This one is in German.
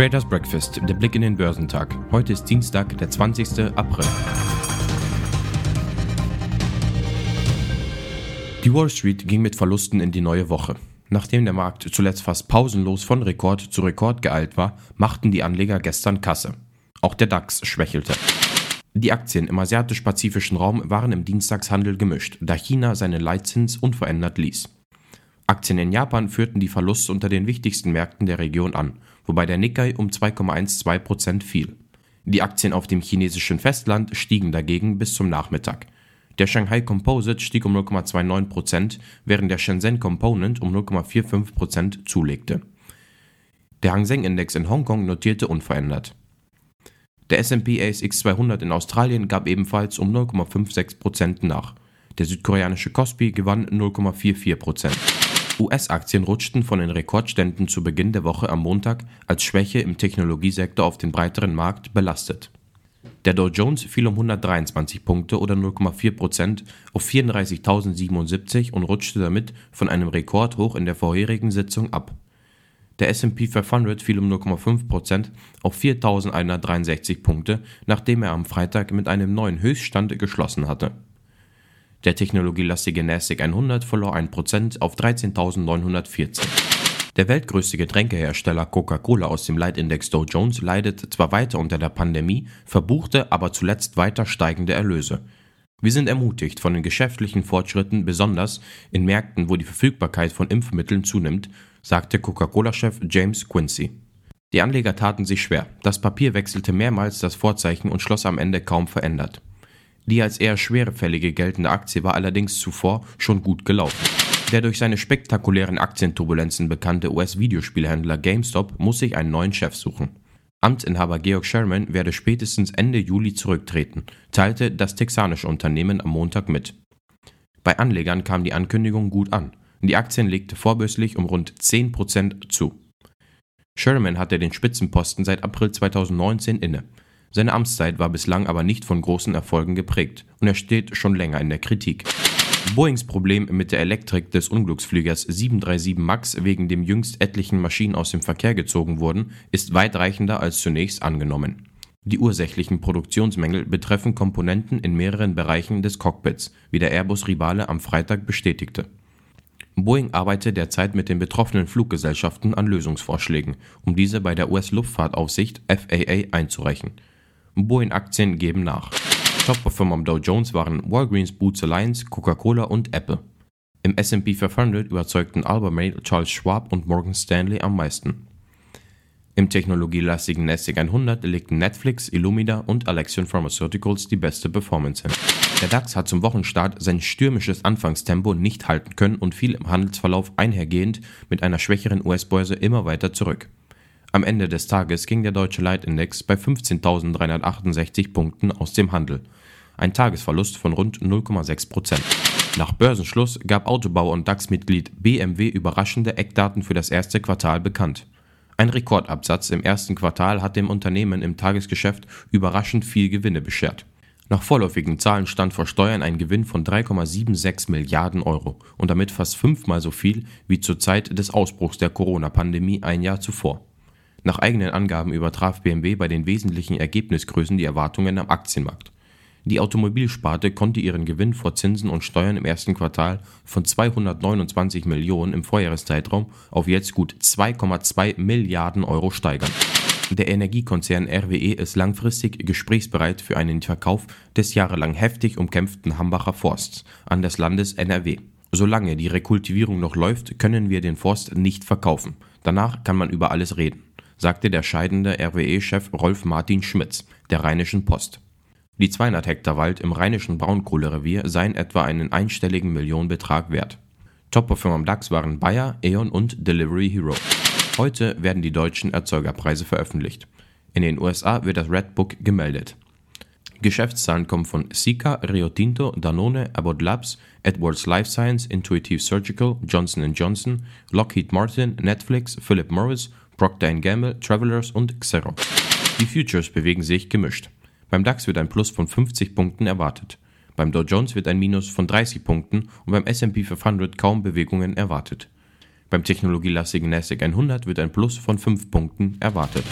Traders Breakfast, der Blick in den Börsentag. Heute ist Dienstag, der 20. April. Die Wall Street ging mit Verlusten in die neue Woche. Nachdem der Markt zuletzt fast pausenlos von Rekord zu Rekord geeilt war, machten die Anleger gestern Kasse. Auch der DAX schwächelte. Die Aktien im asiatisch-pazifischen Raum waren im Dienstagshandel gemischt, da China seinen Leitzins unverändert ließ. Aktien in Japan führten die Verluste unter den wichtigsten Märkten der Region an, wobei der Nikkei um 2,12% fiel. Die Aktien auf dem chinesischen Festland stiegen dagegen bis zum Nachmittag. Der Shanghai Composite stieg um 0,29%, während der Shenzhen Component um 0,45% zulegte. Der Hang Seng Index in Hongkong notierte unverändert. Der S&P ASX 200 in Australien gab ebenfalls um 0,56% nach. Der südkoreanische Kospi gewann 0,44%. US-Aktien rutschten von den Rekordständen zu Beginn der Woche am Montag als Schwäche im Technologiesektor auf den breiteren Markt belastet. Der Dow Jones fiel um 123 Punkte oder 0,4% auf 34.077 und rutschte damit von einem Rekordhoch in der vorherigen Sitzung ab. Der S&P 500 fiel um 0,5% auf 4.163 Punkte, nachdem er am Freitag mit einem neuen Höchststand geschlossen hatte. Der technologielastige NASDAQ 100 verlor 1% auf 13.914. Der weltgrößte Getränkehersteller Coca-Cola aus dem Leitindex Dow Jones leidet zwar weiter unter der Pandemie, verbuchte aber zuletzt weiter steigende Erlöse. Wir sind ermutigt von den geschäftlichen Fortschritten, besonders in Märkten, wo die Verfügbarkeit von Impfmitteln zunimmt, sagte Coca-Cola-Chef James Quincy. Die Anleger taten sich schwer. Das Papier wechselte mehrmals das Vorzeichen und schloss am Ende kaum verändert. Die als eher schwerefällige geltende Aktie war allerdings zuvor schon gut gelaufen. Der durch seine spektakulären Aktienturbulenzen bekannte US-Videospielhändler GameStop muss sich einen neuen Chef suchen. Amtsinhaber Georg Sherman werde spätestens Ende Juli zurücktreten, teilte das texanische Unternehmen am Montag mit. Bei Anlegern kam die Ankündigung gut an. Die Aktien legte vorbörslich um rund 10% zu. Sherman hatte den Spitzenposten seit April 2019 inne. Seine Amtszeit war bislang aber nicht von großen Erfolgen geprägt und er steht schon länger in der Kritik. Boeings Problem mit der Elektrik des Unglücksfliegers 737 MAX, wegen dem jüngst etlichen Maschinen aus dem Verkehr gezogen wurden, ist weitreichender als zunächst angenommen. Die ursächlichen Produktionsmängel betreffen Komponenten in mehreren Bereichen des Cockpits, wie der Airbus-Rivale am Freitag bestätigte. Boeing arbeitet derzeit mit den betroffenen Fluggesellschaften an Lösungsvorschlägen, um diese bei der US-Luftfahrtaufsicht FAA einzureichen. Boeing-Aktien geben nach. Top-Performer am Dow Jones waren Walgreens Boots Alliance, Coca-Cola und Apple. Im S&P 500 überzeugten Albemarle, Charles Schwab und Morgan Stanley am meisten. Im technologielastigen NASDAQ 100 legten Netflix, Illumina und Alexion Pharmaceuticals die beste Performance hin. Der DAX hat zum Wochenstart sein stürmisches Anfangstempo nicht halten können und fiel im Handelsverlauf einhergehend mit einer schwächeren US-Börse immer weiter zurück. Am Ende des Tages ging der deutsche Leitindex bei 15.368 Punkten aus dem Handel, ein Tagesverlust von rund 0,6 Prozent. Nach Börsenschluss gab Autobauer und DAX-Mitglied BMW überraschende Eckdaten für das erste Quartal bekannt. Ein Rekordabsatz im ersten Quartal hat dem Unternehmen im Tagesgeschäft überraschend viel Gewinne beschert. Nach vorläufigen Zahlen stand vor Steuern ein Gewinn von 3,76 Milliarden Euro und damit fast fünfmal so viel wie zur Zeit des Ausbruchs der Corona-Pandemie ein Jahr zuvor. Nach eigenen Angaben übertraf BMW bei den wesentlichen Ergebnisgrößen die Erwartungen am Aktienmarkt. Die Automobilsparte konnte ihren Gewinn vor Zinsen und Steuern im ersten Quartal von 229 Millionen im Vorjahreszeitraum auf jetzt gut 2,2 Milliarden Euro steigern. Der Energiekonzern RWE ist langfristig gesprächsbereit für einen Verkauf des jahrelang heftig umkämpften Hambacher Forsts an das Landes NRW. Solange die Rekultivierung noch läuft, können wir den Forst nicht verkaufen. Danach kann man über alles reden sagte der scheidende RWE-Chef Rolf Martin Schmitz der Rheinischen Post. Die 200 Hektar Wald im rheinischen Braunkohlerevier seien etwa einen einstelligen Millionenbetrag wert. Top-Performer am DAX waren Bayer, E.ON und Delivery Hero. Heute werden die deutschen Erzeugerpreise veröffentlicht. In den USA wird das Red Book gemeldet. Geschäftszahlen kommen von Sika, Rio Tinto, Danone, Abbott Labs, Edwards Life Science, Intuitive Surgical, Johnson Johnson, Lockheed Martin, Netflix, Philip Morris Procter Gamble, Travelers und Xerox. Die Futures bewegen sich gemischt. Beim DAX wird ein Plus von 50 Punkten erwartet. Beim Dow Jones wird ein Minus von 30 Punkten und beim S&P 500 kaum Bewegungen erwartet. Beim technologielastigen Nasdaq 100 wird ein Plus von 5 Punkten erwartet.